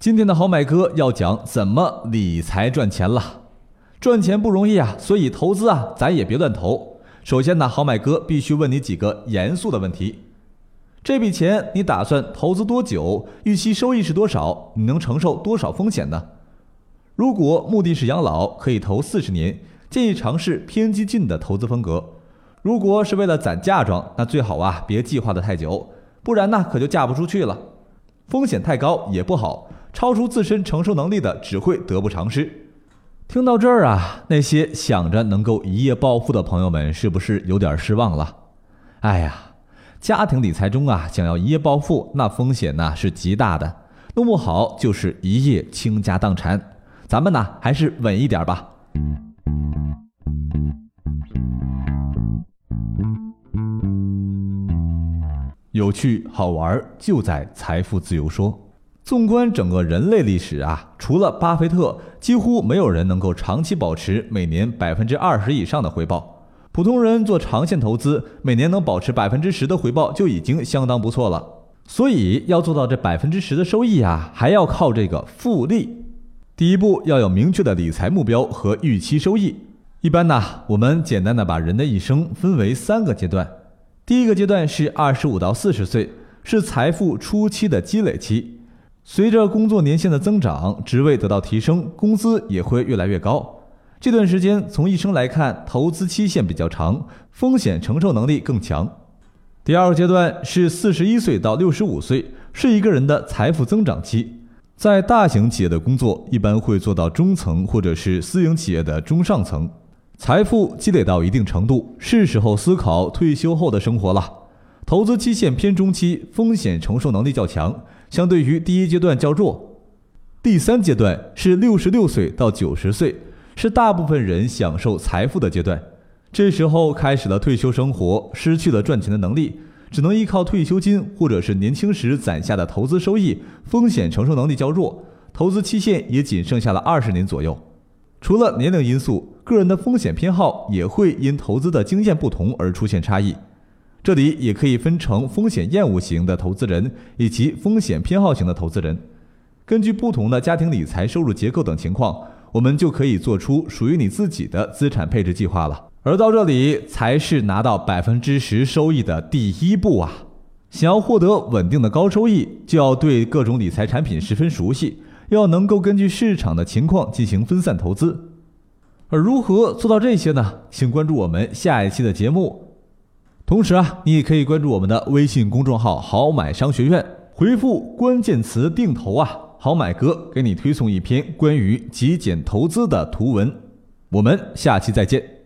今天的好买哥要讲怎么理财赚钱了。赚钱不容易啊，所以投资啊，咱也别乱投。首先呢，好买哥必须问你几个严肃的问题：这笔钱你打算投资多久？预期收益是多少？你能承受多少风险呢？如果目的是养老，可以投四十年，建议尝试偏激进的投资风格。如果是为了攒嫁妆，那最好啊别计划的太久，不然呢可就嫁不出去了。风险太高也不好，超出自身承受能力的只会得不偿失。听到这儿啊，那些想着能够一夜暴富的朋友们，是不是有点失望了？哎呀，家庭理财中啊，想要一夜暴富，那风险呢是极大的，弄不好就是一夜倾家荡产。咱们呢还是稳一点吧。有趣好玩就在财富自由说。纵观整个人类历史啊，除了巴菲特，几乎没有人能够长期保持每年百分之二十以上的回报。普通人做长线投资，每年能保持百分之十的回报就已经相当不错了。所以要做到这百分之十的收益啊，还要靠这个复利。第一步要有明确的理财目标和预期收益。一般呢，我们简单的把人的一生分为三个阶段。第一个阶段是二十五到四十岁，是财富初期的积累期。随着工作年限的增长，职位得到提升，工资也会越来越高。这段时间从一生来看，投资期限比较长，风险承受能力更强。第二个阶段是四十一岁到六十五岁，是一个人的财富增长期。在大型企业的工作一般会做到中层或者是私营企业的中上层，财富积累到一定程度，是时候思考退休后的生活了。投资期限偏中期，风险承受能力较强。相对于第一阶段较弱，第三阶段是六十六岁到九十岁，是大部分人享受财富的阶段。这时候开始了退休生活，失去了赚钱的能力，只能依靠退休金或者是年轻时攒下的投资收益，风险承受能力较弱，投资期限也仅剩下了二十年左右。除了年龄因素，个人的风险偏好也会因投资的经验不同而出现差异。这里也可以分成风险厌恶型的投资人以及风险偏好型的投资人。根据不同的家庭理财收入结构等情况，我们就可以做出属于你自己的资产配置计划了。而到这里才是拿到百分之十收益的第一步啊！想要获得稳定的高收益，就要对各种理财产品十分熟悉，要能够根据市场的情况进行分散投资。而如何做到这些呢？请关注我们下一期的节目。同时啊，你也可以关注我们的微信公众号“好买商学院”，回复关键词“定投”啊，好买哥给你推送一篇关于极简投资的图文。我们下期再见。